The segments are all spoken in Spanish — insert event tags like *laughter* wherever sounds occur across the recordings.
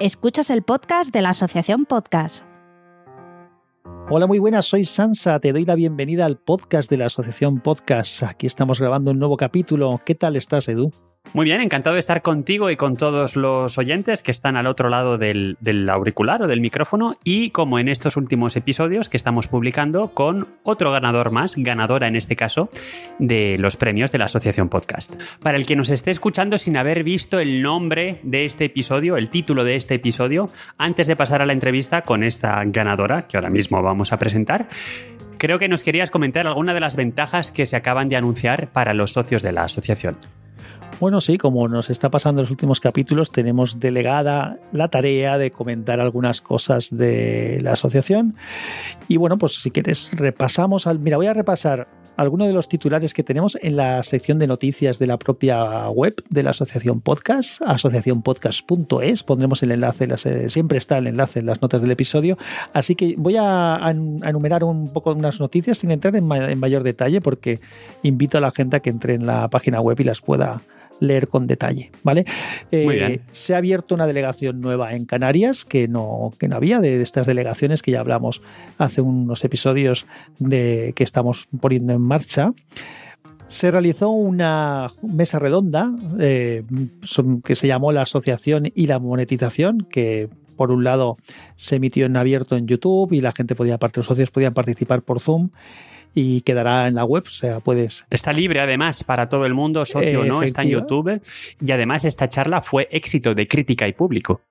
Escuchas el podcast de la Asociación Podcast. Hola, muy buenas, soy Sansa, te doy la bienvenida al podcast de la Asociación Podcast. Aquí estamos grabando un nuevo capítulo. ¿Qué tal estás, Edu? Muy bien, encantado de estar contigo y con todos los oyentes que están al otro lado del, auricular o del micrófono y como en estos últimos episodios que estamos publicando con otro ganador más, ganadora en este caso, de los premios de la Asociación Podcast. Para el que nos esté escuchando sin haber visto el nombre de este episodio, el título de este episodio, antes de pasar a la entrevista con esta ganadora que ahora mismo vamos a presentar, creo que nos querías comentar alguna de las ventajas que se acaban de anunciar para los socios de la asociación. Bueno, sí, como nos está pasando en los últimos capítulos, tenemos delegada la tarea de comentar algunas cosas de la asociación. Y bueno, pues si quieres, repasamos. Al, mira, voy a repasar algunos de los titulares que tenemos en la sección de noticias de la propia web de la Asociación Podcast, asociacionpodcast.es. Pondremos el enlace, siempre está el enlace en las notas del episodio. Así que voy a, enumerar un poco unas noticias sin entrar en mayor detalle, porque invito a la gente a que entre en la página web y las pueda leer con detalle, ¿vale? Eh, se ha abierto una delegación nueva en Canarias que no, que no había, de estas delegaciones que ya hablamos hace unos episodios de que estamos poniendo en marcha. Se realizó una mesa redonda eh, que se llamó la Asociación y la Monetización, que por un lado se emitió en abierto en YouTube y la gente podía, los socios podían participar por Zoom y quedará en la web, o sea, puedes... Está libre además para todo el mundo, socio o no, está en YouTube. Y además esta charla fue éxito de crítica y público.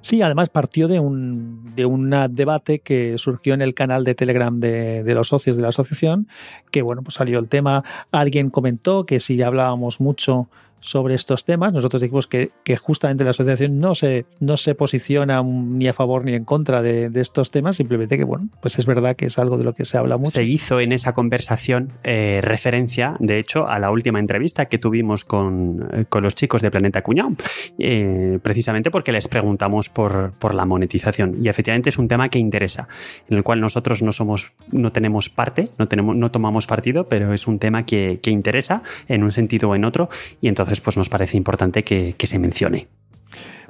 Sí, además partió de un, de un debate que surgió en el canal de Telegram de, de, los socios de la asociación, que bueno, pues salió el tema, alguien comentó que si hablábamos mucho sobre estos temas. Nosotros dijimos que, justamente la asociación no se, no se posiciona ni a favor ni en contra de, estos temas, simplemente que, bueno, pues es verdad que es algo de lo que se habla mucho. Se hizo en esa conversación eh, referencia, de hecho, a la última entrevista que tuvimos con, eh, los chicos de Planeta Cuñado, eh, precisamente porque les preguntamos por, por la monetización. Y efectivamente es un tema que interesa, en el cual nosotros no somos, no tenemos parte, no, tenemos, no tomamos partido, pero es un tema que, que interesa en un sentido o en otro, y entonces pues nos parece importante que, se mencione.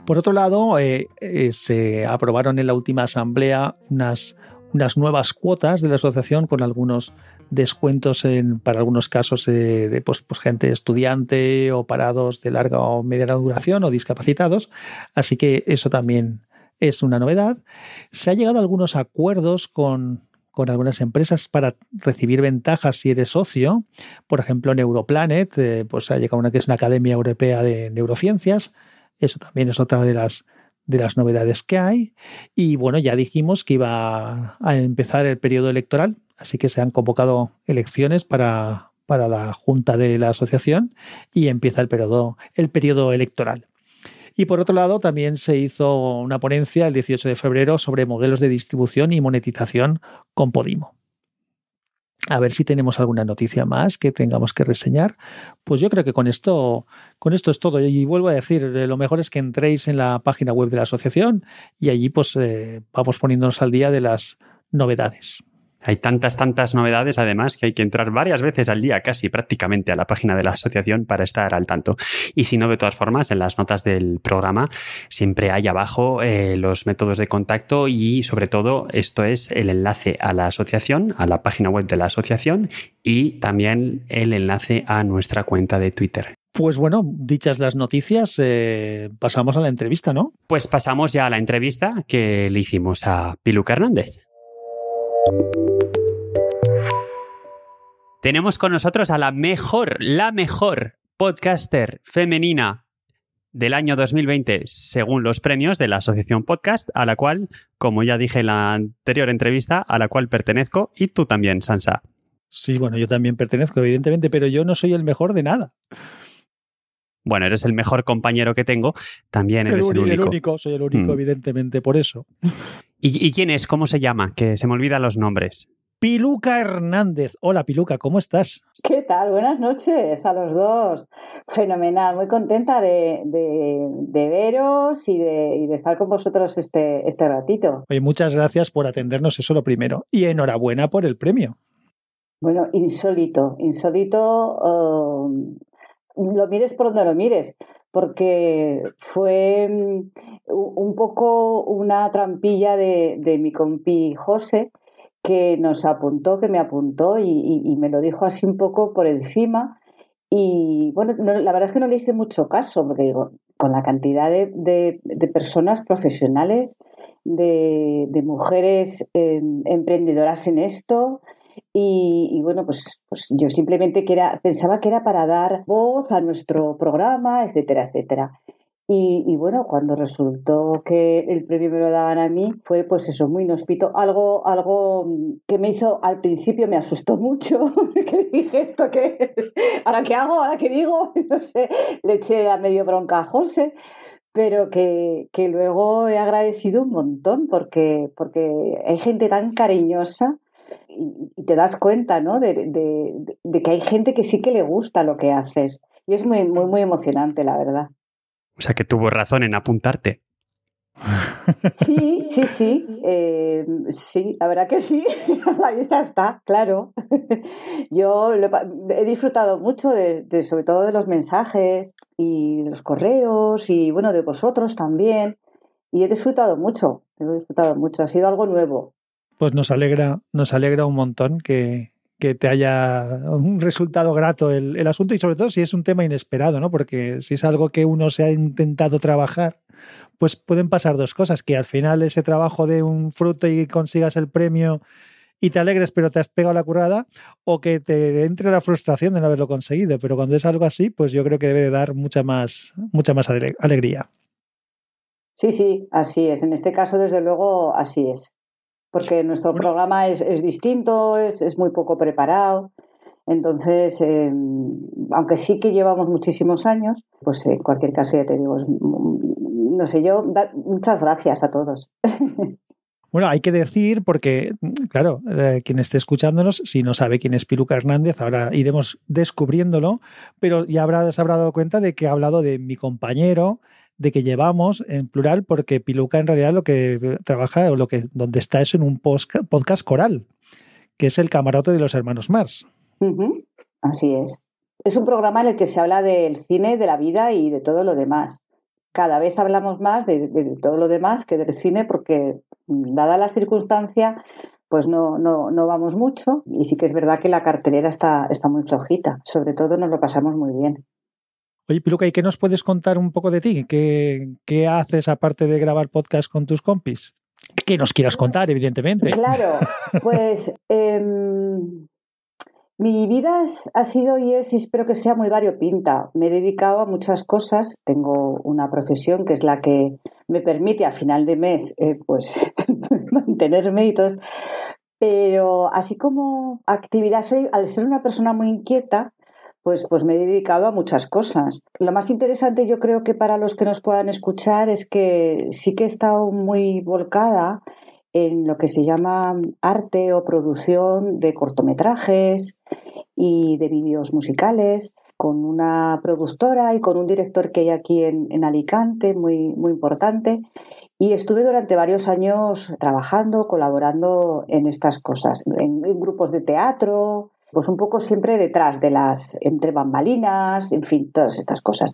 Por otro lado, eh, eh, se aprobaron en la última asamblea unas, unas nuevas cuotas de la asociación con algunos descuentos en, para algunos casos eh, de pues, pues, gente estudiante o parados de larga o mediana duración o discapacitados. Así que eso también es una novedad. Se ha llegado a algunos acuerdos con, con algunas empresas para recibir ventajas si eres socio. Por ejemplo, Neuroplanet, eh, pues ha llegado una que es una Academia Europea de Neurociencias. Eso también es otra de las, de las novedades que hay. Y bueno, ya dijimos que iba a empezar el periodo electoral, así que se han convocado elecciones para, para la Junta de la Asociación y empieza el periodo, el periodo electoral. Y por otro lado, también se hizo una ponencia el 18 de febrero sobre modelos de distribución y monetización con Podimo. A ver si tenemos alguna noticia más que tengamos que reseñar. Pues yo creo que con esto, con esto es todo. Y vuelvo a decir, eh, lo mejor es que entréis en la página web de la asociación y allí pues eh, vamos poniéndonos al día de las novedades. Hay tantas, tantas novedades además que hay que entrar varias veces al día, casi prácticamente, a la página de la asociación para estar al tanto. Y si no, de todas formas, en las notas del programa siempre hay abajo eh, los métodos de contacto y sobre todo esto es el enlace a la asociación, a la página web de la asociación y también el enlace a nuestra cuenta de Twitter. Pues bueno, dichas las noticias, eh, pasamos a la entrevista, ¿no? Pues pasamos ya a la entrevista que le hicimos a Piluca Hernández. Tenemos con nosotros a la mejor, la mejor podcaster femenina del año 2020 según los premios de la Asociación Podcast, a la cual, como ya dije en la anterior entrevista, a la cual pertenezco y tú también, Sansa. Sí, bueno, yo también pertenezco, evidentemente, pero yo no soy el mejor de nada. Bueno, eres el mejor compañero que tengo, también eres el, único. El único, soy el único, mm. evidentemente, por eso. ¿Y, ¿Y quién es? ¿Cómo se llama? Que se me olvidan los nombres. Piluca Hernández. Hola Piluca, ¿cómo estás? ¿Qué tal? Buenas noches a los dos. Fenomenal, muy contenta de, veros y de, estar con vosotros este, este ratito. Oye, muchas gracias por atendernos, eso lo primero. Y enhorabuena por el premio. Bueno, insólito, insólito. Um, lo mires por donde lo mires porque fue mm, un poco una trampilla de, de mi compi José, que nos apuntó, que me apuntó y, me lo dijo así un poco por encima. Y bueno, la verdad es que no le hice mucho caso, porque digo, con la cantidad de, personas profesionales, de, mujeres em, emprendedoras en esto, y, bueno, pues, pues yo simplemente que pensaba que era para dar voz a nuestro programa, etcétera, etcétera. Y, bueno, cuando resultó que el premio me lo daban a mí, fue pues eso, muy inhóspito. Algo, algo que me hizo, al principio me asustó mucho, *laughs* que dije esto que, ¿ahora qué hago? ¿Ahora qué digo? *laughs* No sé, le eché a medio bronca a José, pero que, que luego he agradecido un montón porque, porque hay gente tan cariñosa y, te das cuenta, ¿no? De, de, de, que hay gente que sí que le gusta lo que haces. Y es muy, muy, muy emocionante, la verdad. O sea que tuvo razón en apuntarte. Sí, sí, sí. Eh, sí, la verdad que sí. *laughs* La lista está, claro. Yo he disfrutado mucho de, sobre todo de los mensajes y de los correos y bueno, de vosotros también. Y he disfrutado mucho, he disfrutado mucho. Ha sido algo nuevo. Pues nos alegra, nos alegra un montón que, que te haya un resultado grato el, el, asunto y sobre todo si es un tema inesperado, ¿no? Porque si es algo que uno se ha intentado trabajar, pues pueden pasar dos cosas, que al final ese trabajo de un fruto y consigas el premio y te alegres pero te has pegado la currada o que te entre la frustración de no haberlo conseguido, pero cuando es algo así, pues yo creo que debe de dar mucha más mucha más alegría. Sí, sí, así es. En este caso, desde luego, así es porque nuestro programa es, distinto, es, muy poco preparado. Entonces, eh, aunque sí que llevamos muchísimos años, pues en cualquier caso ya te digo, no sé yo, muchas gracias a todos. *laughs* Bueno, hay que decir, porque, claro, eh, quien esté escuchándonos, si no sabe quién es Piluca Hernández, ahora iremos descubriéndolo, pero ya habrá, se habrá dado cuenta de que ha hablado de mi compañero, de que llevamos en plural, porque Piluca en realidad lo que trabaja o lo que donde está es en un podcast coral, que es el camarote de los hermanos Mars. Así es. Es un programa en el que se habla del cine, de la vida y de todo lo demás. Cada vez hablamos más de, todo lo demás que del cine porque, dada la circunstancia, pues no, no, no vamos mucho y sí que es verdad que la cartelera está, está muy flojita. Sobre todo nos lo pasamos muy bien. Oye, Piluca, ¿y qué nos puedes contar un poco de ti? ¿Qué, haces aparte de grabar podcast con tus compis? Que nos quieras contar, evidentemente. Claro, pues *laughs* em, mi vida ha sido y es, y espero que sea muy variopinta. Me he dedicado a muchas cosas. Tengo una profesión que es la que me permite a final de mes eh, pues *laughs* mantenerme y todo. Pero así como actividad, soy, al ser una persona muy inquieta, pues, pues me he dedicado a muchas cosas. Lo más interesante yo creo que para los que nos puedan escuchar es que sí que he estado muy volcada en lo que se llama arte o producción de cortometrajes y de vídeos musicales con una productora y con un director que hay aquí en, Alicante, muy, muy importante. Y estuve durante varios años trabajando, colaborando en estas cosas, en grupos de teatro, pues un poco siempre detrás de las entre bambalinas, en fin, todas estas cosas.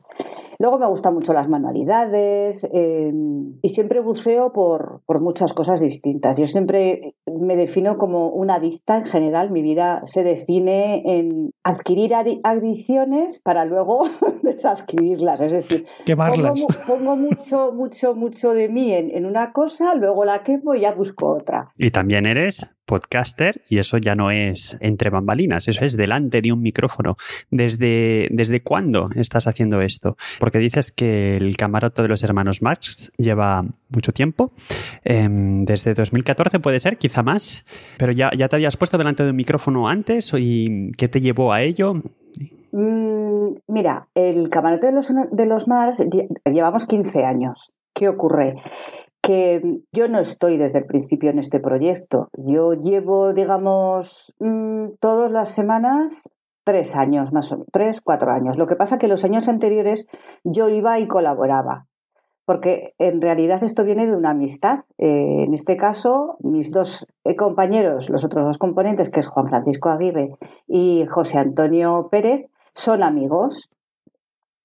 Luego me gustan mucho las manualidades em, y siempre buceo por, por, muchas cosas distintas. Yo siempre me defino como una adicta en general. Mi vida se define en adquirir adicciones para luego *laughs* desadquirirlas. Es decir, Quemarlas. Pongo, mucho, mucho, mucho de mí en, en una cosa, luego la quemo y ya busco otra. Y también eres podcaster y eso ya no es entre bambalinas, eso es delante de un micrófono. ¿Desde, desde cuándo estás haciendo esto? Porque dices que el camarote de los hermanos Marx lleva mucho tiempo, em, desde 2014 puede ser, quizá más, pero ya, ya te habías puesto delante de un micrófono antes y ¿qué te llevó a ello? Mm, mira, el camarote de los, de los Mars llevamos 15 años. ¿Qué ocurre? que yo no estoy desde el principio en este proyecto. Yo llevo, digamos, mm, todas las semanas tres años, más o menos, tres, cuatro años. Lo que pasa que los años anteriores yo iba y colaboraba, porque en realidad esto viene de una amistad. Eh, en este caso, mis dos eh, compañeros, los otros dos componentes, que es Juan Francisco Aguirre y José Antonio Pérez, son amigos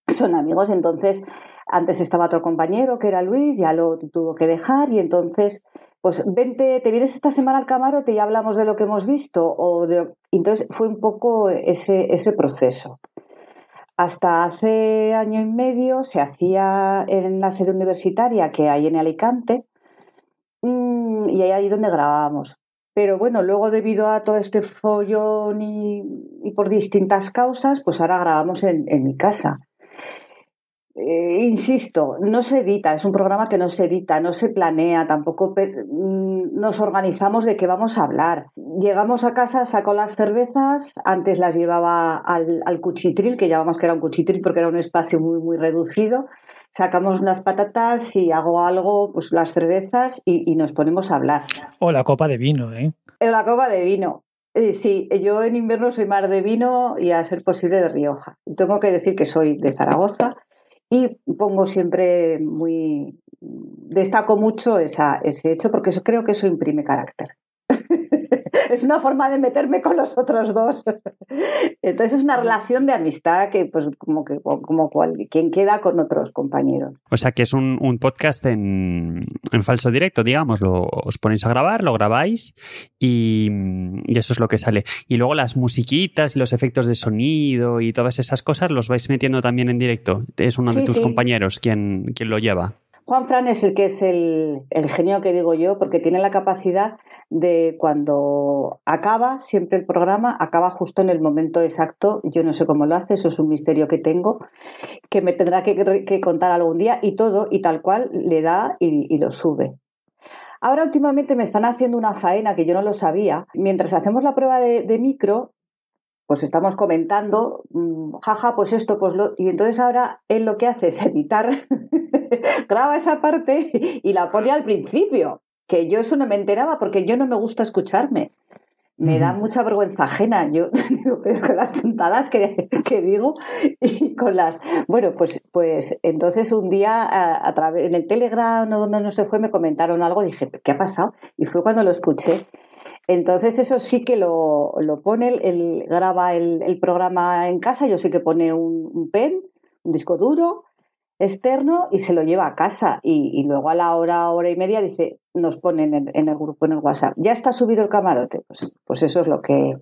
son amigos, entonces antes estaba otro compañero que era Luis, ya lo tuvo que dejar y entonces, pues vente, te vienes esta semana al camarote y hablamos de lo que hemos visto. O de... Entonces fue un poco ese, ese proceso. Hasta hace año y medio se hacía en la sede universitaria que hay en Alicante mm, y ahí donde grabábamos. Pero bueno, luego debido a todo este follón y, por distintas causas, pues ahora grabamos en, mi casa. Eh, insisto, no se edita, es un programa que no se edita, no se planea, tampoco mm, nos organizamos de qué vamos a hablar. Llegamos a casa, saco las cervezas, antes las llevaba al, al cuchitril, que llamamos que era un cuchitril porque era un espacio muy, muy reducido, sacamos unas patatas y hago algo, pues las cervezas y, nos ponemos a hablar. O la copa de vino, ¿eh? O la copa de vino. Eh, sí, yo en invierno soy más de vino y a ser posible de Rioja. Tengo que decir que soy de Zaragoza y pongo siempre muy... Destaco mucho esa, ese hecho porque eso, creo que eso imprime carácter. *laughs* *laughs* es una forma de meterme con los otros dos. *laughs* Entonces es una relación de amistad que, pues, como que como quien queda con otros compañeros. O sea que es un, podcast en, falso directo, digamos. Lo, os ponéis a grabar, lo grabáis y, eso es lo que sale. Y luego las musiquitas y los efectos de sonido y todas esas cosas los vais metiendo también en directo. Es uno de tus compañeros quien, quien lo lleva. Juan Fran es el que es el, genio que digo yo, porque tiene la capacidad de cuando acaba siempre el programa, acaba justo en el momento exacto. Yo no sé cómo lo hace, eso es un misterio que tengo, que me tendrá que, contar algún día y todo, y tal cual le da y, lo sube. Ahora últimamente me están haciendo una faena que yo no lo sabía. Mientras hacemos la prueba de, de micro, pues estamos comentando, mm, jaja, pues esto, pues lo. Y entonces ahora él lo que hace es *laughs* editar, *laughs* graba esa parte y la pone al principio. Que yo eso no me enteraba porque yo no me gusta escucharme. Me da mucha vergüenza ajena. Yo *laughs* digo, pero con las tontadas que, que, digo y con las. Bueno, pues, pues entonces un día a, través en el Telegram o donde no se fue me comentaron algo. Dije, ¿qué ha pasado? Y fue cuando lo escuché. Entonces eso sí que lo, pone, él, graba el, programa en casa, yo sé que pone un, pen, un disco duro externo y se lo lleva a casa y, luego a la hora, hora y media dice, nos ponen en, el grupo, en el WhatsApp, ya está subido el camarote, pues, pues eso es lo que,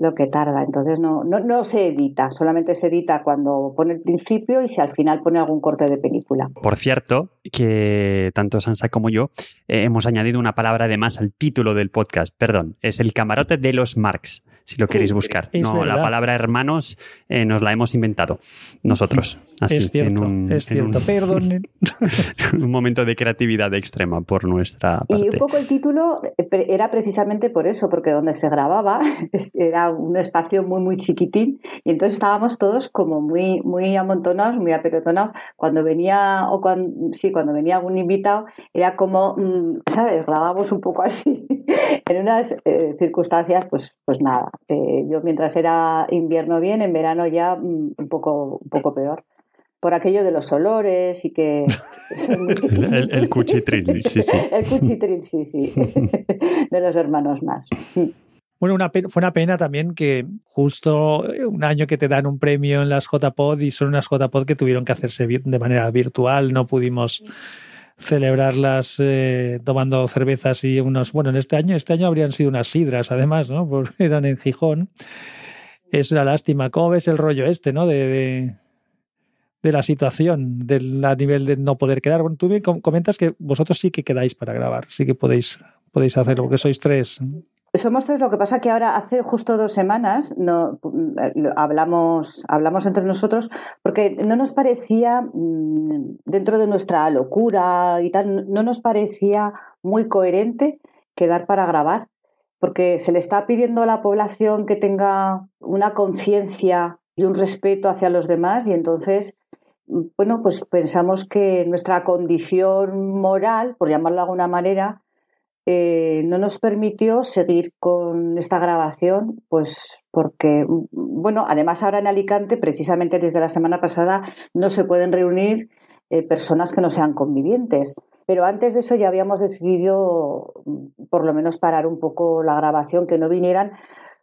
lo que tarda. Entonces no, no, no, se edita, solamente se edita cuando pone el principio y si al final pone algún corte de película. Por cierto, que tanto Sansa como yo eh, hemos añadido una palabra además al título del podcast, perdón, es el camarote de los Marx si lo queréis buscar. No, la palabra hermanos eh, nos la hemos inventado nosotros. Así, es cierto, en es cierto. Perdonen. *laughs* un momento de creatividad extrema por nuestra parte. Y un poco el título eh, era precisamente por eso, porque donde se grababa *laughs* era un espacio muy, muy chiquitín y entonces estábamos todos como muy, muy amontonados, muy apelotonados. Cuando venía, o cuando, sí, cuando venía algún invitado, era como, mm, ¿sabes? Grabábamos un poco así. *laughs* en unas eh, circunstancias, pues, pues nada, eh, yo mientras era invierno bien, en verano ya mm, un poco, un poco peor. Por aquello de los olores y que... *laughs* el, *laughs* el, cuchitril, sí, sí. el cuchitril, sí, sí. de los hermanos más. Bueno, una fue una pena también que justo un año que te dan un premio en las JPod y son unas JPod que tuvieron que hacerse de manera virtual, no pudimos celebrarlas eh, tomando cervezas y unos, bueno, en este año, este año habrían sido unas sidras además, ¿no? *laughs* Porque eran en Gijón. Es una lástima. ¿Cómo ves el rollo este, ¿no? De, de, la situación, del, a nivel de no poder quedar. Bueno, tú me comentas que vosotros sí que quedáis para grabar, sí que podéis, podéis hacerlo, porque sois tres. Somos tres, lo que pasa que ahora hace justo dos semanas no, hablamos, hablamos entre nosotros porque no nos parecía, mm, dentro de nuestra locura y tal, no nos parecía muy coherente quedar para grabar, porque se le está pidiendo a la población que tenga una conciencia y un respeto hacia los demás y entonces, bueno, pues pensamos que nuestra condición moral, por llamarlo de alguna manera, eh, no nos permitió seguir con esta grabación, pues porque, bueno, además ahora en Alicante, precisamente desde la semana pasada, no se pueden reunir eh, personas que no sean convivientes. Pero antes de eso ya habíamos decidido, por lo menos, parar un poco la grabación, que no vinieran,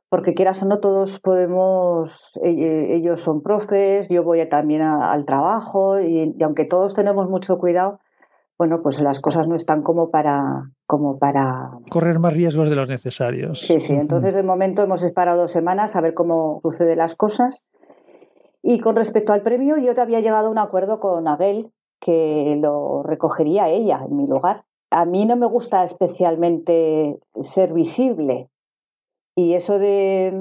porque quieras o no, todos podemos, e, e, ellos son profes, yo voy también al trabajo y, aunque todos tenemos mucho cuidado, bueno, pues las cosas no están como para, como para... Correr más riesgos de los necesarios. Sí, sí, entonces de momento hemos esperado dos semanas a ver cómo suceden las cosas. Y con respecto al premio, yo te había llegado a un acuerdo con Abel que lo recogería ella en mi lugar. A mí no me gusta especialmente ser visible, y eso de,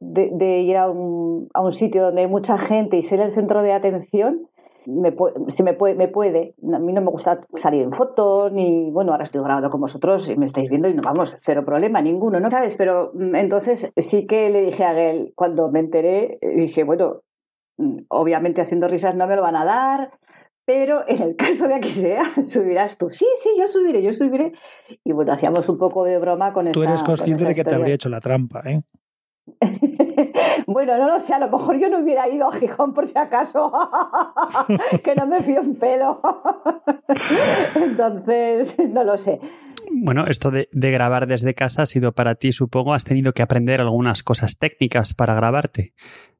de, ir a un, a un, sitio donde hay mucha gente y ser el centro de atención, me, si me, puede, me puede. A mí no me gusta salir en fotos, ni. Bueno, ahora estoy grabando con vosotros y me estáis viendo y no vamos, cero problema, ninguno, ¿no? ¿Sabes? Pero mm, entonces sí que le dije a él, cuando me enteré, dije, bueno, mm, obviamente haciendo risas no me lo van a dar, pero en el caso de que sea, *laughs* subirás tú. Sí, sí, yo subiré, yo subiré. Y bueno, hacíamos un poco de broma con eso. Tú eres consciente de que te habría hecho la trampa, ¿eh? *laughs* bueno, no lo sé, a lo mejor yo no hubiera ido a Gijón por si acaso, *laughs* que no me fío un pelo. *laughs* Entonces, no lo sé. Bueno, esto de, de, grabar desde casa ha sido para ti, supongo, has tenido que aprender algunas cosas técnicas para grabarte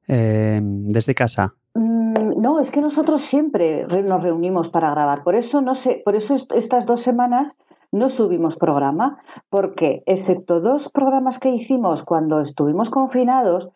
eh, desde casa. Mm, no, es que nosotros siempre nos reunimos para grabar. Por eso no sé, por eso estas dos semanas no subimos programa, porque excepto dos programas que hicimos cuando estuvimos confinados,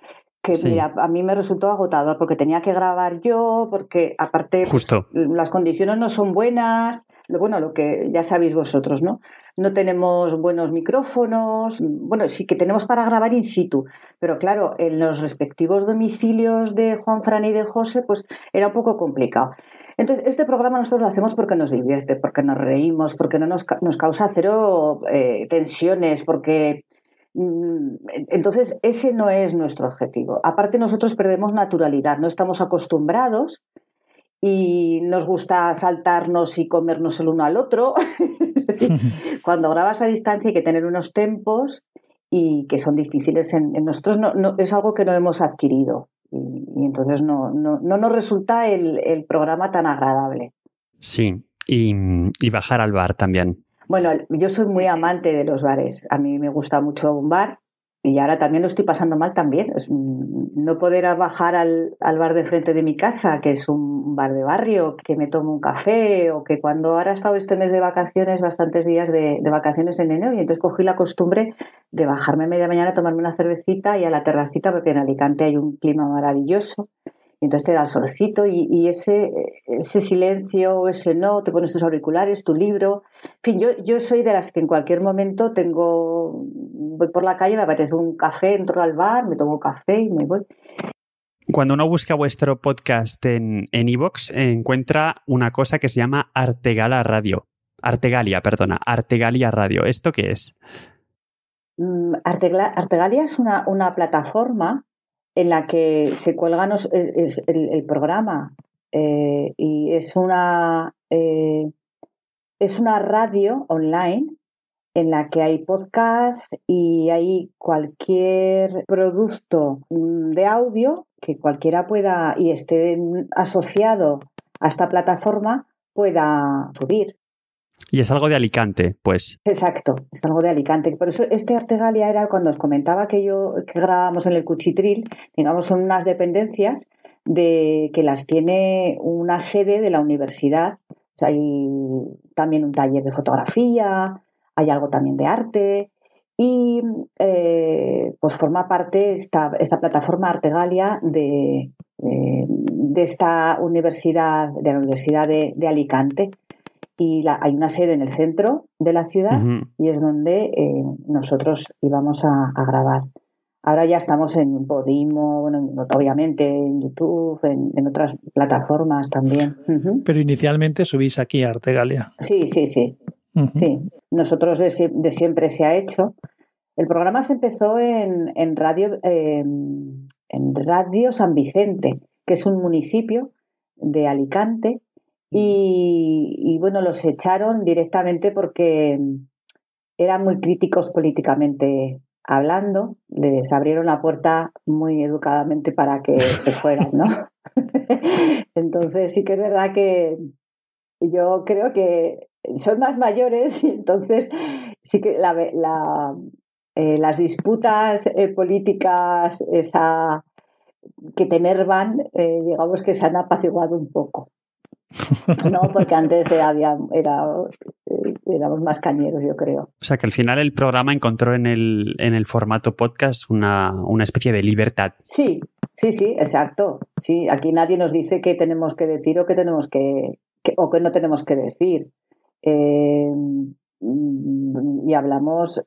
que mira, a mí me resultó agotador porque tenía que grabar yo, porque aparte pues, las condiciones no son buenas, bueno, lo que ya sabéis vosotros, ¿no? No tenemos buenos micrófonos, bueno, sí que tenemos para grabar in situ, pero claro, en los respectivos domicilios de Juan Fran y de José, pues era un poco complicado. Entonces, este programa nosotros lo hacemos porque nos divierte, porque nos reímos, porque no nos, nos causa cero eh, tensiones, porque mm, entonces, ese no es nuestro objetivo. Aparte, nosotros perdemos naturalidad, no estamos acostumbrados y nos gusta saltarnos y comernos el uno al otro. *laughs* Cuando grabas a distancia hay que tener unos tempos y que son difíciles en, nosotros, no, es algo que no hemos adquirido y, entonces no, no, nos resulta el, programa tan agradable. Sí, y, y bajar al bar también. Bueno, yo soy muy amante de los bares. A mí me gusta mucho un bar y ahora también lo estoy pasando mal también. No poder bajar al, bar de frente de mi casa, que es un bar de barrio, que me tomo un café, o que cuando ahora he estado este mes de vacaciones, bastantes días de, vacaciones en enero, y entonces cogí la costumbre de bajarme a media mañana a tomarme una cervecita y a la terracita, porque en Alicante hay un clima maravilloso entonces te da el solcito y, ese, ese silencio, ese no, te pones tus auriculares, tu libro. En fin, yo, yo soy de las que en cualquier momento tengo, voy por la calle, me apetece un café, entro al bar, me tomo café y me voy. Cuando uno busca vuestro podcast en Evox, encuentra una cosa que se llama Artegala Radio. Artegalia, perdona, Artegalia Radio. ¿Esto qué es? Mm, Artegalia es una, una plataforma en la que se cuelga el, programa eh, y es una, eh, es una radio online en la que hay podcast y hay cualquier producto mm, de audio que cualquiera pueda y esté asociado a esta plataforma pueda subir. Y es algo de Alicante, pues. Exacto, es algo de Alicante. Por eso este Artegalia era cuando os comentaba que yo que grabábamos en el Cuchitril, digamos, son unas dependencias de que las tiene una sede de la universidad. hay también un taller de fotografía, hay algo también de arte y eh, pues forma parte esta, esta plataforma Artegalia de, eh, de, esta universidad, de la Universidad de Alicante y hay una sede en el centro de la ciudad y es donde eh, nosotros íbamos a, grabar. Ahora ya estamos en Podimo, bueno, obviamente en YouTube, en, otras plataformas también. Pero inicialmente subís aquí a Artegalia. Sí, sí, sí. Sí, nosotros de, siempre se ha hecho. El programa se empezó en, en radio, en Radio San Vicente, que es un municipio de Alicante y, bueno, los echaron directamente porque eran muy críticos políticamente hablando, les abrieron la puerta muy educadamente para que *laughs* se fueran, ¿no? *laughs* entonces sí que es verdad que yo creo que son más mayores y entonces sí que la, eh, las disputas eh, políticas esa, que te enervan, eh, digamos que se han apaciguado un poco. *laughs* No, porque antes había, era, éramos más cañeros, yo creo. O sea que al final el programa encontró en el, en el formato podcast una, una especie de libertad. Sí, sí, sí, exacto. Sí, aquí nadie nos dice qué tenemos que decir o qué tenemos que, o qué no tenemos que decir. Eh, y hablamos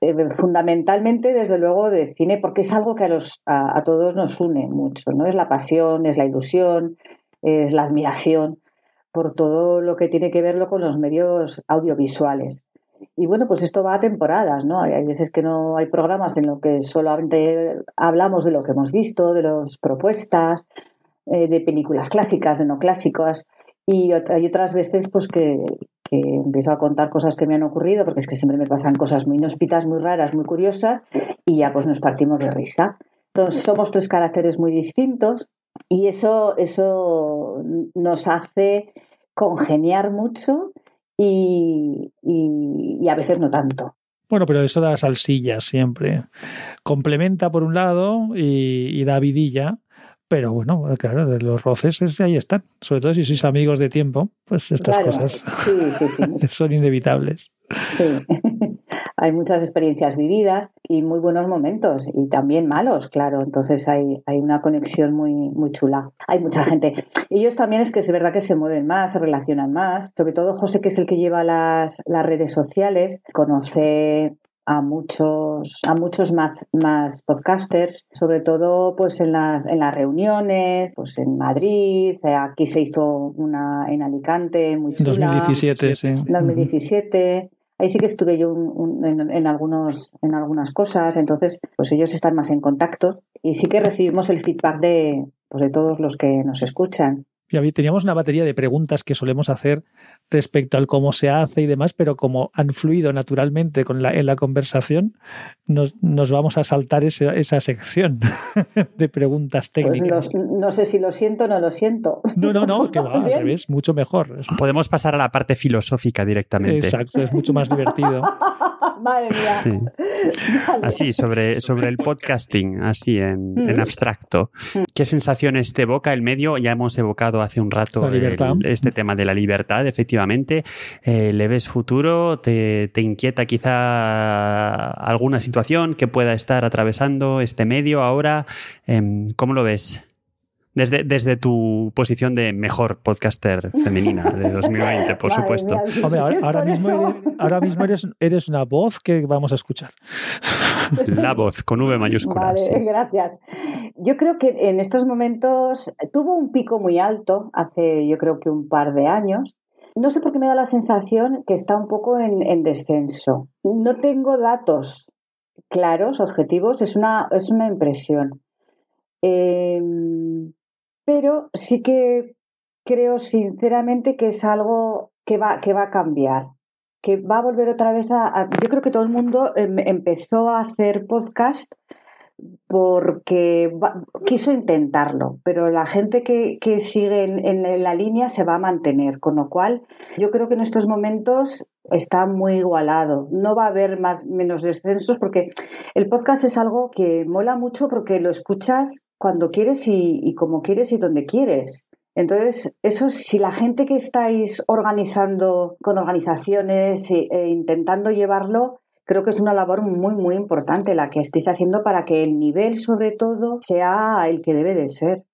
eh, fundamentalmente, desde luego, de cine, porque es algo que a, los, a, todos nos une mucho, ¿no? Es la pasión, es la ilusión, es la admiración por todo lo que tiene que verlo con los medios audiovisuales. Y bueno, pues esto va a temporadas, ¿no? Hay veces que no hay programas en los que solamente hablamos de lo que hemos visto, de las propuestas, eh, de películas clásicas, de no clásicas, y hay otras veces pues que, que empiezo a contar cosas que me han ocurrido, porque es que siempre me pasan cosas muy inhóspitas, muy raras, muy curiosas, y ya pues nos partimos de risa. Entonces somos tres caracteres muy distintos y eso, eso nos hace congeniar mucho y, y, a veces no tanto. Bueno, pero eso da salsilla siempre. Complementa por un lado y, y da vidilla pero bueno, claro, de los roces ahí están. Sobre todo si sois amigos de tiempo, pues estas cosas *laughs* son inevitables. Sí. Hay muchas experiencias vividas y muy buenos momentos y también malos, claro. Entonces hay, hay una conexión muy, muy chula. Hay mucha gente. Ellos también es que es verdad que se mueven más, se relacionan más. Sobre todo José, que es el que lleva las, las redes sociales, conoce a muchos, a muchos más, más podcasters, sobre todo pues en las, en las reuniones, pues en Madrid, eh, aquí se hizo una en Alicante, muy chula. 2017, sí. 2017. Ahí sí que estuve yo en, en, algunos, en algunas cosas, entonces pues ellos están más en contacto y sí que recibimos el feedback de, pues, de todos los que nos escuchan. Y teníamos una batería de preguntas que solemos hacer respecto al cómo se hace y demás, pero como han fluido naturalmente con la, en la conversación, nos, vamos a saltar esa sección *laughs* de preguntas pues técnicas. no sé si lo siento o no lo siento. No, no, no, que *laughs* va, al revés, mucho mejor. Podemos pasar a la parte filosófica directamente. Exacto, es mucho más divertido. *laughs* *laughs* Madre mía. Así, sobre, sobre el podcasting, así en, en, abstracto. ¿Qué sensaciones te evoca el medio? Ya hemos evocado hace un rato este tema de la libertad, efectivamente. Eh, ¿Le ves futuro? ¿Te, ¿Te, inquieta quizá alguna situación que pueda estar atravesando este medio ahora? Em, ¿Cómo lo ves? Desde, desde tu posición de mejor podcaster femenina de *laughs* 2020, por supuesto. ahora, mismo, eres, ahora mismo eres, una voz que vamos a escuchar. La voz, con V mayúscula. Vale, gracias. Yo creo que en estos momentos tuvo un pico muy alto hace, yo creo que un par de años. No sé por qué me da la sensación que está un poco en, descenso. No tengo datos claros, objetivos, es una, es una impresión. Eh, pero sí que creo sinceramente que es algo que va, que va a cambiar, que va a volver otra vez a... yo creo que todo el mundo em, empezó a hacer podcast porque quiso intentarlo, pero la gente que, sigue en, la línea se va a mantener, con lo cual yo creo que en estos momentos está muy igualado. No va a haber más menos descensos porque el podcast es algo que mola mucho porque lo escuchas cuando quieres y, como quieres y donde quieres. Entonces, eso si la gente que estáis organizando con organizaciones e, e intentando llevarlo, creo que es una labor muy, muy importante la que estéis haciendo para que el nivel, sobre todo, sea el que debe de ser.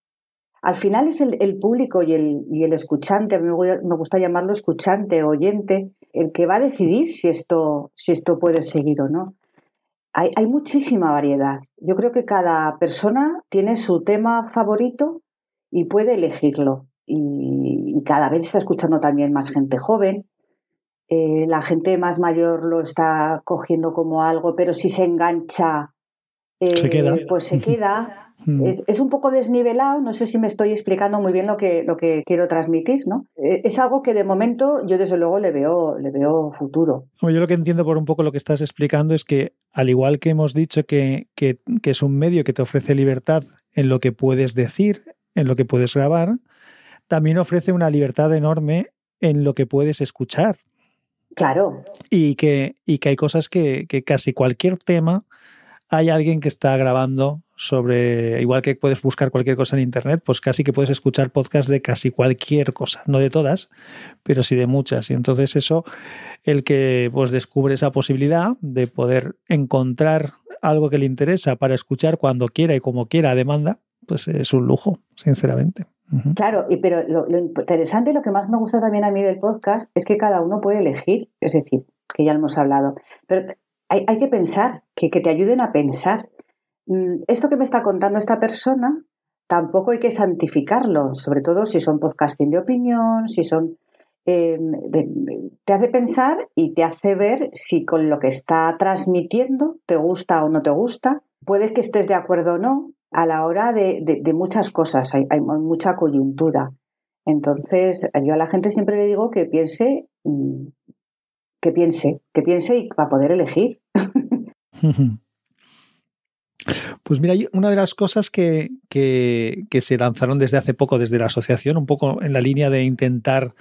Al final es el, público y el, y el escuchante, me, me gusta llamarlo escuchante, oyente, el que va a decidir si esto, si esto puede seguir o no hay, muchísima variedad. Yo creo que cada persona tiene su tema favorito y puede elegirlo. Y, cada vez está escuchando también más gente joven. Eh, la gente más mayor lo está cogiendo como algo, pero si se engancha, eh, pues se queda. Mm. Es, un poco desnivelado, no sé si me estoy explicando muy bien lo que, lo que quiero transmitir, ¿no? Eh, es algo que de momento yo desde luego le veo, le veo futuro. Yo lo que entiendo por un poco lo que estás explicando es que al igual que hemos dicho que, que, que es un medio que te ofrece libertad en lo que puedes decir, en lo que puedes grabar, también ofrece una libertad enorme en lo que puedes escuchar. Claro. Y que, y que hay cosas que, que casi cualquier tema hay alguien que está grabando sobre, igual que puedes buscar cualquier cosa en Internet, pues casi que puedes escuchar podcast de casi cualquier cosa, no de todas, pero sí de muchas. Y entonces eso, el que pues descubre esa posibilidad de poder encontrar algo que le interesa para escuchar cuando quiera y como quiera a demanda, pues es un lujo, sinceramente. Claro, y pero lo, interesante, lo que más me gusta también a mí del podcast es que cada uno puede elegir, es decir, que ya lo hemos hablado, pero hay, que pensar, que, que te ayuden a pensar. Mm, Esto que me está contando esta persona, tampoco hay que santificarlo, sobre todo si son podcasting de opinión, si son... eh, te hace pensar y te hace ver si con lo que está transmitiendo te gusta o no te gusta. Puede que estés de acuerdo o no a la hora de, muchas cosas, hay, mucha coyuntura. Entonces, yo a la gente siempre le digo que piense, mm, que piense, que piense y para poder elegir. *laughs* Pues mira, una de las cosas que se lanzaron desde hace poco, desde la asociación, un poco en la línea de intentar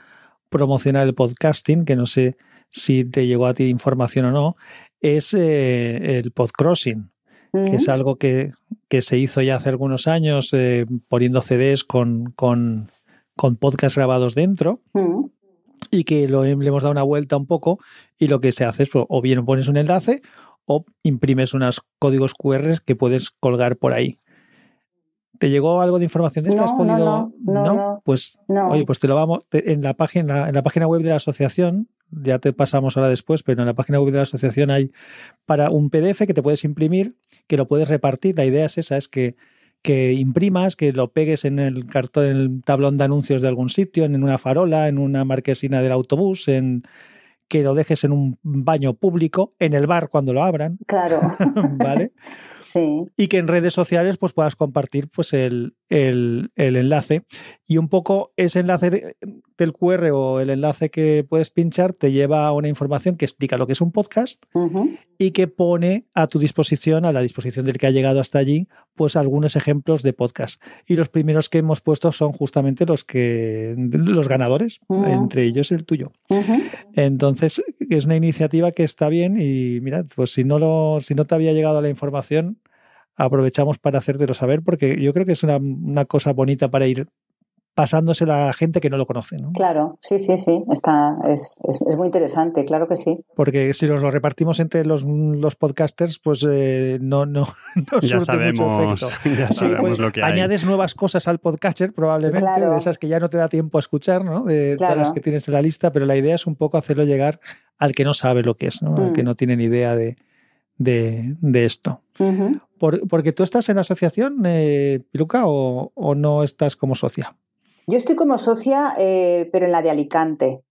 promocionar el podcasting, que no sé si te llegó a ti información o no, es eh, el podcrossing, que es algo que, que se hizo ya hace algunos años eh, poniendo CDs con, con, con podcasts grabados dentro y que lo, le hemos dado una vuelta un poco y lo que se hace es pues, o bien pones un enlace o imprimes unos códigos QR que puedes colgar por ahí. ¿Te llegó algo de información de esta? ¿Has No, no, podido? no, no, no. Pues No. oye, pues te lo vamos te- en la página en la página web de la asociación, ya te pasamos ahora después, pero en la página web de la asociación hay para un PDF que te puedes imprimir, que lo puedes repartir. La idea es esa, es que que imprimas, que lo pegues en el cartón, en el tablón de anuncios de algún sitio, en una farola, en una marquesina del autobús, en que lo dejes en un baño público, en el bar cuando lo abran, Claro. *laughs* ¿vale? Sí. y que en redes sociales pues puedas compartir pues el, el- el enlace y un poco ese enlace del QR o el enlace que puedes pinchar te lleva a una información que explica lo que es un podcast Ujú. y que pone a tu disposición, a la disposición del que ha llegado hasta allí, pues algunos ejemplos de podcast. Y los primeros que hemos puesto son justamente los que los ganadores, entre ellos el tuyo. Entonces, es una iniciativa que está bien y mira, pues si no lo, si no te había llegado la información, aprovechamos para hacértelo saber porque yo creo que es una, una cosa bonita para ir pasándoselo a gente que no lo conoce, ¿no? Claro, sí, sí, sí. Está, es, es, es muy interesante, claro que sí. Porque si nos lo repartimos entre los, los podcasters, pues eh, no, no, *laughs* no Ya surte mucho sabemos, efecto. *laughs* ya Sí, sabemos pues, lo que hay. añades nuevas cosas al podcaster, probablemente, Claro. de esas que ya no te da tiempo a escuchar, ¿no? De todas Claro. las que tienes en la lista, pero la idea es un poco hacerlo llegar al que no sabe lo que es, ¿no? Al Mm. que no tiene ni idea de, de, de esto. Por- porque tú estás en asociación, eh, Piluca, o, o no estás como socia. Yo estoy como socia, eh, pero en la de Alicante.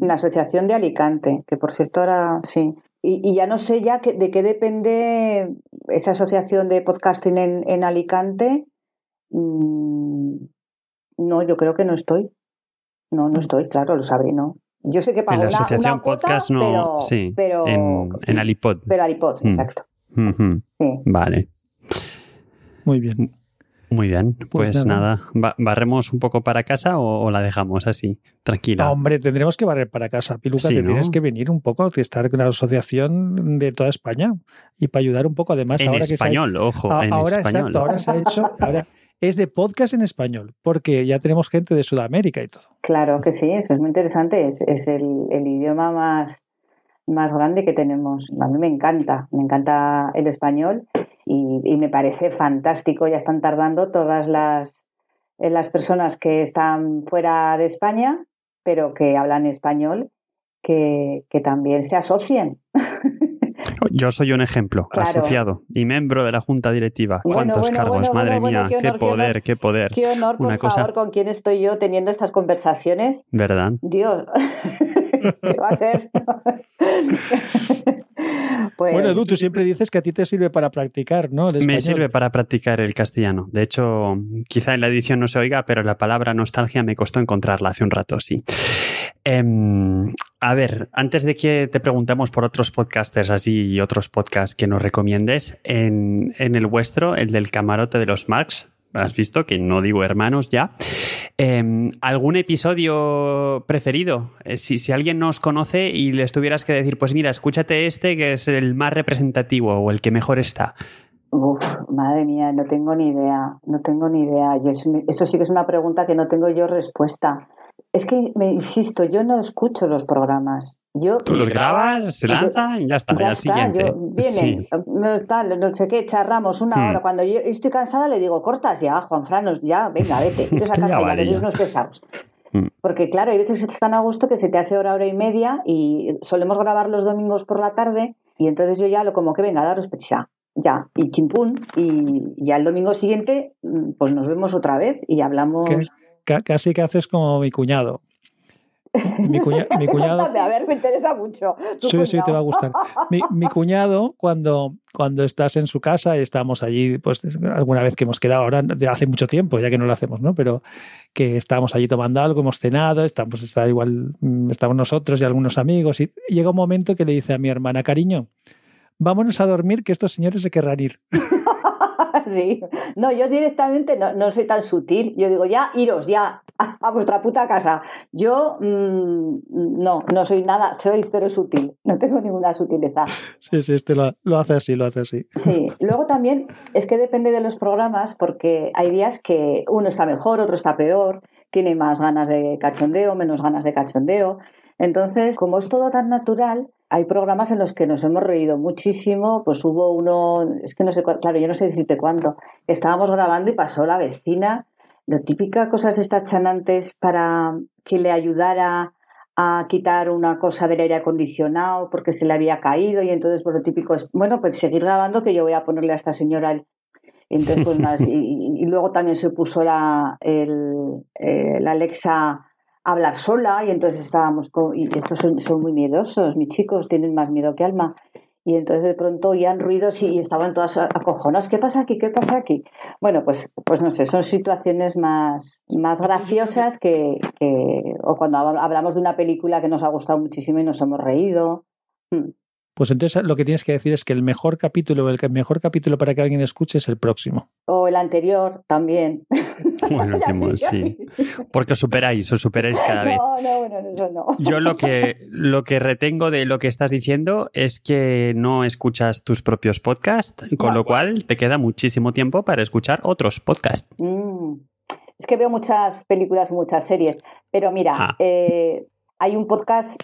En la asociación de Alicante, que por cierto ahora sí. Y, y ya no sé ya que- de qué depende esa asociación de podcasting en, en Alicante. Mm, no, yo creo que no estoy. No, no estoy, claro, lo sabré, no. Yo sé que En pago la una, asociación una podcast no, pero, sí, pero, en, en Alipod. pero Alipod, Mm. exacto. Sí. Vale, Muy bien. muy bien. Pues, Pues nada, ¿va- ¿barremos un poco para casa o, o la dejamos así, tranquila? Ah, hombre, tendremos que barrer para casa. Piluca, Sí, te ¿no? tienes que venir un poco, que estar con la asociación de toda España y para ayudar un poco. Además, en ahora que se ha- español, ojo, A- en ahora, español. exacto, ahora se ha hecho, ahora es de podcast en español, porque ya tenemos gente de Sudamérica y todo. Claro que sí, eso es muy interesante. Es, es el, idioma más, más grande que tenemos. A mí me encanta, me encanta el español y, y me parece fantástico. Ya están tardando todas las, eh, las personas que están fuera de España, pero que hablan español, que, que también se asocien. *laughs* Yo soy un ejemplo, Claro. asociado y miembro de la junta directiva. Bueno, ¿Cuántos bueno, cargos? bueno, Madre bueno, mía, bueno, qué qué honor, qué honor. poder, qué poder. Qué honor, por Una cosa- favor, con quién estoy yo teniendo estas conversaciones. ¿Verdad? Dios, *laughs* ¿qué va a ser? *laughs* pues, Bueno, Edu, tú siempre dices que a ti te sirve para practicar, ¿no? El Me sirve para practicar el castellano. De hecho, quizá en la edición no se oiga, pero la palabra nostalgia me costó encontrarla hace un rato, sí. Em, a ver, antes de que te preguntemos por otros podcasters así y otros podcasts que nos recomiendes, en, en el vuestro, el del camarote de los Marx, has visto que no digo hermanos ya. Em, ¿Algún episodio preferido? Eh, si, si, alguien nos conoce y les tuvieras que decir, pues mira, escúchate este que es el más representativo o el que mejor está. Uf, madre mía, no tengo ni idea, no tengo ni idea. eso sí que es una pregunta que no tengo yo respuesta. Es que, me insisto, yo no escucho los programas. Yo, Tú los grabas, se lanza y ya está, ya siguiente. viene, tal, no sé qué, charramos una hmm. hora. Cuando yo estoy cansada le digo, cortas ya, Juan Franos, ya, venga, vete, *laughs* vete a casa ya, ya, unos pesados. Hmm. Porque claro, hay veces que están a gusto que se te hace hora, hora y media y solemos grabar los domingos por la tarde y entonces yo ya lo como que venga, daros prisa, ya, y chimpún, y ya el domingo siguiente mm, pues nos vemos otra vez y hablamos casi que haces como mi cuñado. *laughs* Mi, cuñado. *laughs* a ver, me interesa mucho. Sí, sí, te va a gustar. *laughs* Mi, cuñado, cuando, cuando estás en su casa y estamos allí, pues alguna vez que hemos quedado, ahora hace mucho tiempo, ya que no lo hacemos, ¿no? Pero que estamos allí tomando algo, hemos cenado, estamos, está igual, mm, estamos nosotros y algunos amigos, y llega un momento que le dice a mi hermana, cariño, vámonos a dormir que estos señores se querrán ir. *laughs* sí. No, yo directamente no, soy tan sutil. Yo digo, ya, iros, ya, *laughs* a, vuestra puta casa. Yo mm, no, no soy nada, soy cero sutil. No tengo ninguna sutileza. Sí, sí, este lo, lo hace así, lo hace así. Sí. Luego también es que depende de los programas, porque hay días que uno está mejor, otro está peor, tiene más ganas de cachondeo, menos ganas de cachondeo. Entonces, como es todo tan natural, hay programas en los que nos hemos reído muchísimo, pues hubo uno, es que no sé, claro, yo no sé decirte cuándo, estábamos grabando y pasó la vecina, lo típica cosas de estas chanantes para que le ayudara a quitar una cosa del aire acondicionado porque se le había caído y entonces pues lo típico es, bueno, pues seguir grabando que yo voy a ponerle a esta señora Entonces, pues más, *laughs* y, luego también se puso la, el, eh, la Alexa hablar sola y entonces estábamos con, y estos son, muy miedosos, mis chicos tienen más miedo que alma. Y entonces de pronto oían ruidos y, estaban todas acojonadas. ¿Qué pasa aquí? ¿Qué pasa aquí? Bueno, pues, pues no sé, son situaciones más, más graciosas que, que, o cuando hablamos de una película que nos ha gustado muchísimo y nos hemos reído. Hmm. Pues entonces lo que tienes que decir es que el mejor capítulo, el mejor capítulo para que alguien escuche es el próximo. O el anterior también. *laughs* Bueno, *laughs* último, sí. Porque os superáis, os superáis cada *laughs* vez. No, no, bueno, eso no. Yo lo que, lo que retengo de lo que estás diciendo es que no escuchas tus propios podcasts, con lo cual te queda muchísimo tiempo para escuchar otros podcasts. Mm. Es que veo muchas películas muchas series, pero mira, ah. eh, hay un podcast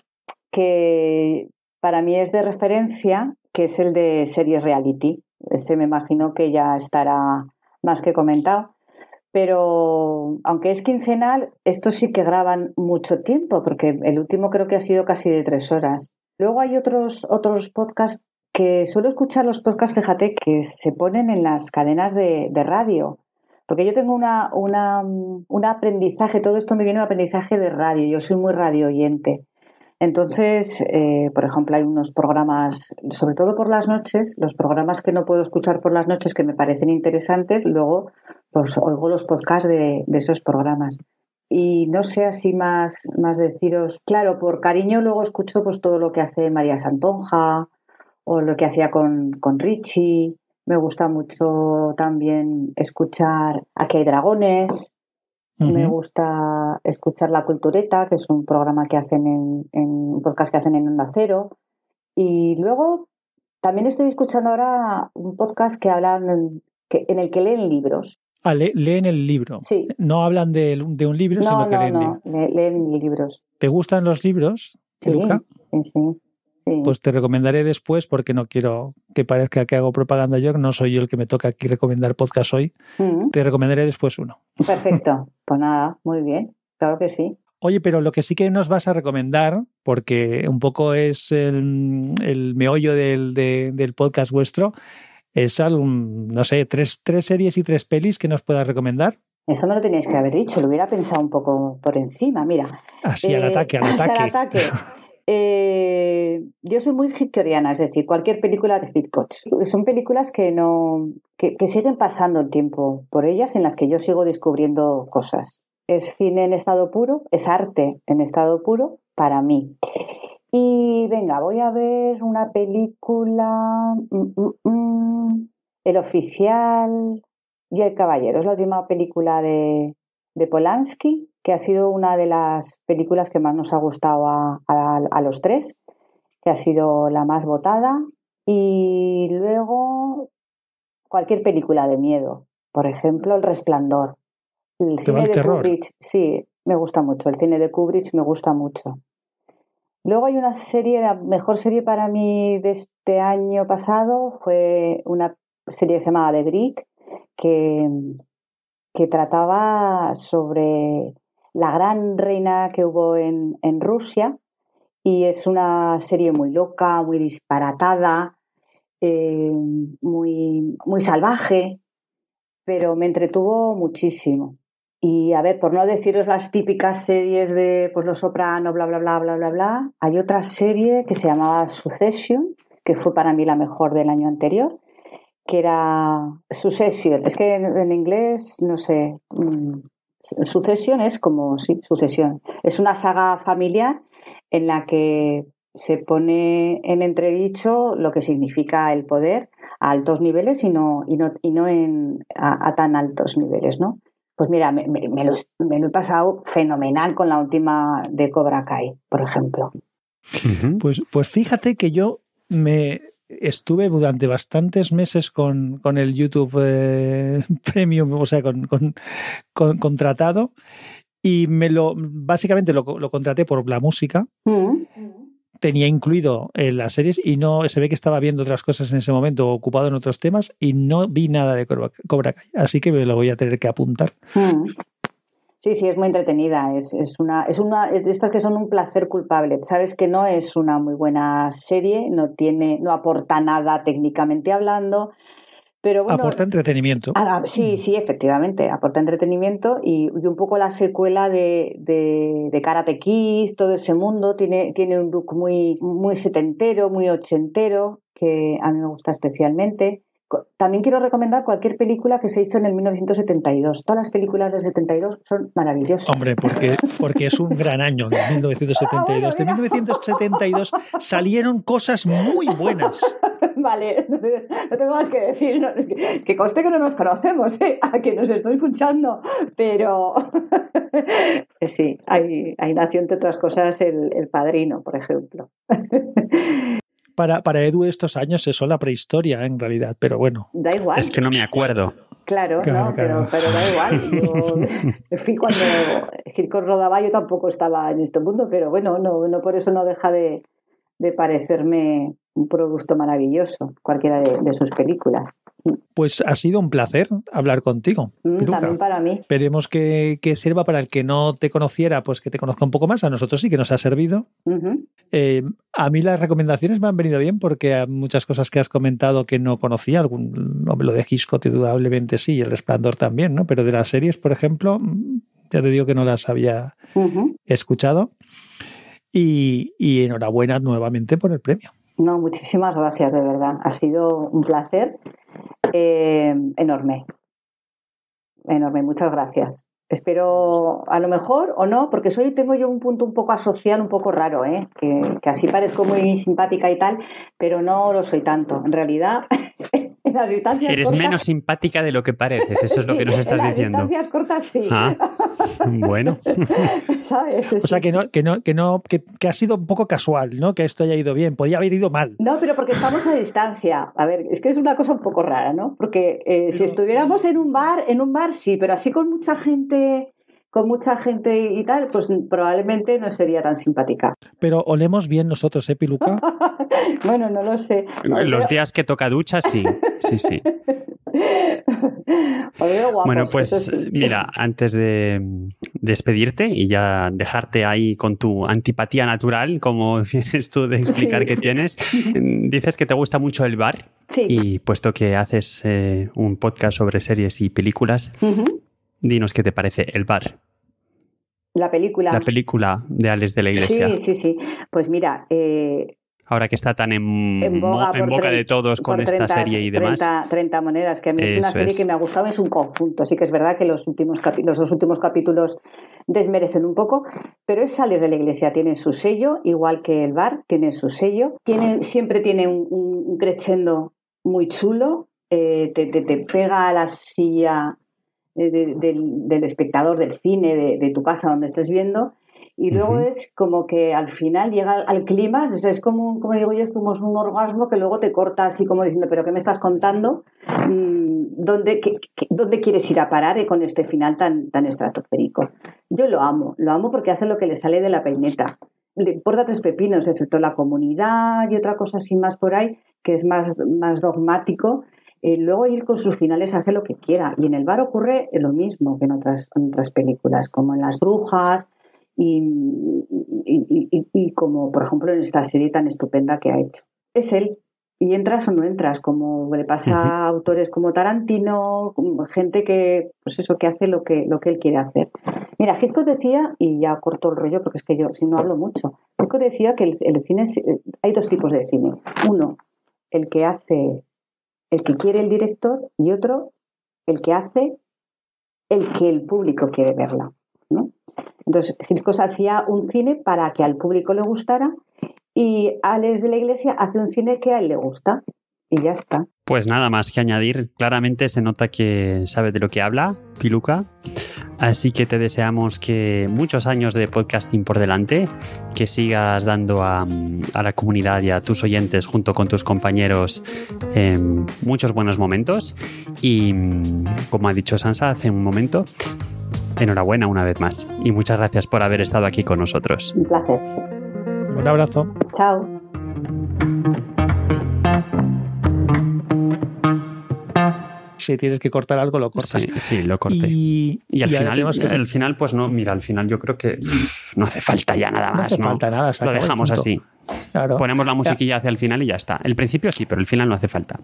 que para mí es de referencia, que es el de series reality. Ese me imagino que ya estará más que comentado. Pero aunque es quincenal, estos sí que graban mucho tiempo, porque el último creo que ha sido casi de tres horas. Luego hay otros, otros podcasts que suelo escuchar los podcasts, fíjate, que se ponen en las cadenas de, radio. Porque yo tengo una, una, un aprendizaje, todo esto me viene un aprendizaje de radio, yo soy muy radio oyente. Entonces, eh, por ejemplo, hay unos programas, sobre todo por las noches, los programas que no puedo escuchar por las noches que me parecen interesantes, luego pues, oigo los podcasts de, esos programas. Y no sé así más, más deciros, claro, por cariño luego escucho pues todo lo que hace María Santonja o lo que hacía con, con Richie. Me gusta mucho también escuchar Aquí hay dragones, me gusta escuchar La Cultureta, que es un programa que hacen en, un podcast que hacen en Onda Cero. Y luego también estoy escuchando ahora un podcast que hablan en, que, en el que leen libros. Ah, leen el libro. Sí. No hablan de, de un libro, sino que leen, no, leen libros. ¿Te gustan los libros, sí, Sí, sí. Pues te recomendaré después porque no quiero que parezca que hago propaganda yo, no soy yo el que me toca aquí recomendar podcast hoy. Mm. Te recomendaré después uno. Perfecto. *laughs* pues nada, muy bien. Claro que sí. Oye, pero lo que sí que nos vas a recomendar, porque un poco es el, el meollo del, del, podcast vuestro, es algún, no sé, tres, tres series y tres pelis que nos puedas recomendar. Eso me lo teníais que haber dicho, lo hubiera pensado un poco por encima, mira. Así, al ataque, al *laughs* ataque. al ataque. *laughs* Eh, yo soy muy hitchcockiana, es decir, cualquier película de Hitchcock. Son películas que no que, siguen pasando el tiempo por ellas, en las que yo sigo descubriendo cosas. Es cine en estado puro, es arte en estado puro para mí. Y venga, voy a ver una película. Mm, mm, mm, el oficial. y El Caballero. Es la última película de, de Polanski, que ha sido una de las películas que más nos ha gustado a, a los tres, que ha sido la más votada. Y luego cualquier película de miedo, por ejemplo, El Resplandor. El cine de Kubrick, sí, me gusta mucho. El cine de Kubrick me gusta mucho. Luego hay una serie, la mejor serie para mí de este año pasado fue una serie que se llamaba The Greek, que, que trataba sobre la gran reina que hubo en, en Rusia y es una serie muy loca, muy disparatada, eh, muy, muy salvaje, pero me entretuvo muchísimo. Y a ver, por no deciros las típicas series de pues Los Soprano, bla, bla, bla, bla, bla, bla, hay otra serie que se llamaba Succession, que fue para mí la mejor del año anterior, que era Succession. Es que en, inglés, no sé, Succession es como, sí, sucesión. Es una saga familiar en la que se pone en entredicho lo que significa el poder a altos niveles y no, y no, y no en, a, tan altos niveles, ¿no? Pues mira, me, lo, he pasado fenomenal con la última de Cobra Kai, por ejemplo. Pues, pues fíjate que yo me estuve durante bastantes meses con, con el YouTube eh, *laughs* Premium, o sea, con, con, contratado, y me lo básicamente lo, lo contraté por la música. Mm tenía incluido en las series y no se ve que estaba viendo otras cosas en ese momento, ocupado en otros temas y no vi nada de Cobra Kai. Así que me lo voy a tener que apuntar. Hmm. Sí, sí, es muy entretenida. Es, una, es una de estas que son un placer culpable. Sabes que no es una muy buena serie, no tiene, no aporta nada técnicamente hablando, aporta entretenimiento. Ah, ah, sí, mm. sí, efectivamente, aporta entretenimiento y, un poco la secuela de, de, Karate Kid, todo ese mundo, tiene, tiene un look muy, muy setentero, muy ochentero, que a mí me gusta especialmente. También quiero recomendar cualquier película que se hizo en el 1972. Todas las películas del 72 son maravillosas. Hombre, porque, porque es un gran año, 1972. de 1972 salieron cosas muy buenas. *laughs* Vale, no tengo más que decir. que conste que no nos conocemos, ¿eh? a que nos estoy escuchando, pero *laughs* sí, ahí, nació entre otras cosas el, el padrino, por ejemplo *laughs* para, para Edu estos años eso la prehistoria en realidad, pero bueno. Da igual. Es que no me acuerdo. Claro, no, Pero, da igual. *laughs* en fin, cuando Hitchcock rodaba yo tampoco estaba en este mundo, pero bueno, no, no por eso no deja de, de parecerme un producto maravilloso, cualquiera de, sus películas. Pues ha sido un placer hablar contigo. Mm, también para mí. Esperemos que, sirva para el que no te conociera, pues que te conozca un poco más. A nosotros sí que nos ha servido. Eh, a mí las recomendaciones me han venido bien porque hay muchas cosas que has comentado que no conocía, algún, lo de Hitchcock indudablemente sí, y El Resplandor también, ¿no? Pero de las series, por ejemplo, ya te digo que no las había escuchado. Y, y enhorabuena nuevamente por el premio. No, muchísimas gracias, de verdad. Ha sido un placer eh, enorme. Enorme, muchas gracias. Espero, a lo mejor o no, porque soy, tengo yo un punto un poco asocial, un poco raro, ¿eh? que, que así parezco muy simpática y tal, pero no lo soy tanto. En realidad, *laughs* Eres menos simpática de lo que pareces, eso es lo que nos *laughs* estás diciendo. En distancias cortas sí. Ah, bueno. *laughs* O sea que no, que no, que no, que, ha sido un poco casual, ¿no? Que esto haya ido bien, podía haber ido mal. No, pero porque estamos a distancia. A ver, es que es una cosa un poco rara, ¿no? Porque eh, si estuviéramos en un bar, en un bar sí, pero así con mucha gente con mucha gente y tal, pues probablemente no sería tan simpática. Pero olemos bien nosotros, ¿eh, Piluca? *laughs* bueno, no lo sé. Los días que toca ducha, sí, sí, sí. *laughs* bueno, pues mira, antes de despedirte y ya dejarte ahí con tu antipatía natural, como *laughs* tienes tú de explicar que tienes, dices que te gusta mucho el bar sí. y puesto que haces eh, un podcast sobre series y películas, Dinos qué te parece El Bar. La película. La película de Alex de la Iglesia. Sí, sí, sí. Pues mira. Eh, Ahora que está tan en, boca, de todos con esta serie y demás. 30, monedas, que a mí es una serie que me ha gustado, es un conjunto. Sí que es verdad que los, últimos los dos últimos capítulos desmerecen un poco, pero es Alex de la Iglesia, tiene su sello, igual que el bar, tiene su sello. Tiene, siempre tiene un, un crescendo muy chulo, eh, te, pega a la silla eh, del, espectador del cine, de, tu casa donde estés viendo, y luego es como que al final llega al, clima, es como, como digo yo, es como un orgasmo que luego te corta así como diciendo, pero ¿qué me estás contando? Mm, ¿Dónde, ¿dónde quieres ir a parar eh, con este final tan, tan estratosférico? Yo lo amo, lo amo porque hace lo que le sale de la peineta. Le importa tres pepinos, excepto la comunidad y otra cosa así más por ahí, que es más, más dogmático. Eh, luego ir con sus finales hace lo que quiera. Y en el bar ocurre lo mismo que en otras, en otras películas, como en Las Brujas, y, como por ejemplo en esta serie tan estupenda que ha hecho. Es él. Y entras o no entras, como le pasa a autores como Tarantino, gente que, pues eso, que hace lo que, lo que él quiere hacer. Mira, Hitchcock decía, y ya corto el rollo porque es que yo si no hablo mucho, Hitchcock decía que el, cine, hay dos tipos de cine. Uno, el que hace, el que quiere el director, y otro, el que hace el que el público quiere verla. ¿no? Entonces, Hitchcock hacía un cine para que al público le gustara y Alex de la Iglesia hace un cine que a él le gusta y ya está. Pues nada más que añadir. Claramente se nota que sabe de lo que habla, Piluca. Así que te deseamos que muchos años de podcasting por delante, que sigas dando a, la comunidad y a tus oyentes junto con tus compañeros em, muchos buenos momentos. Y como ha dicho Sansa hace un momento, enhorabuena una vez más y muchas gracias por haber estado aquí con nosotros. Un placer. Un abrazo. Chao. Si tienes que cortar algo, lo cortas. Sí, lo corté. Y, al, final, al final, pues no, mira, al final yo creo que no hace falta ya nada más. No hace falta nada. Lo dejamos así. Ponemos la musiquilla hacia el final y ya está. El principio sí, pero el final no hace falta.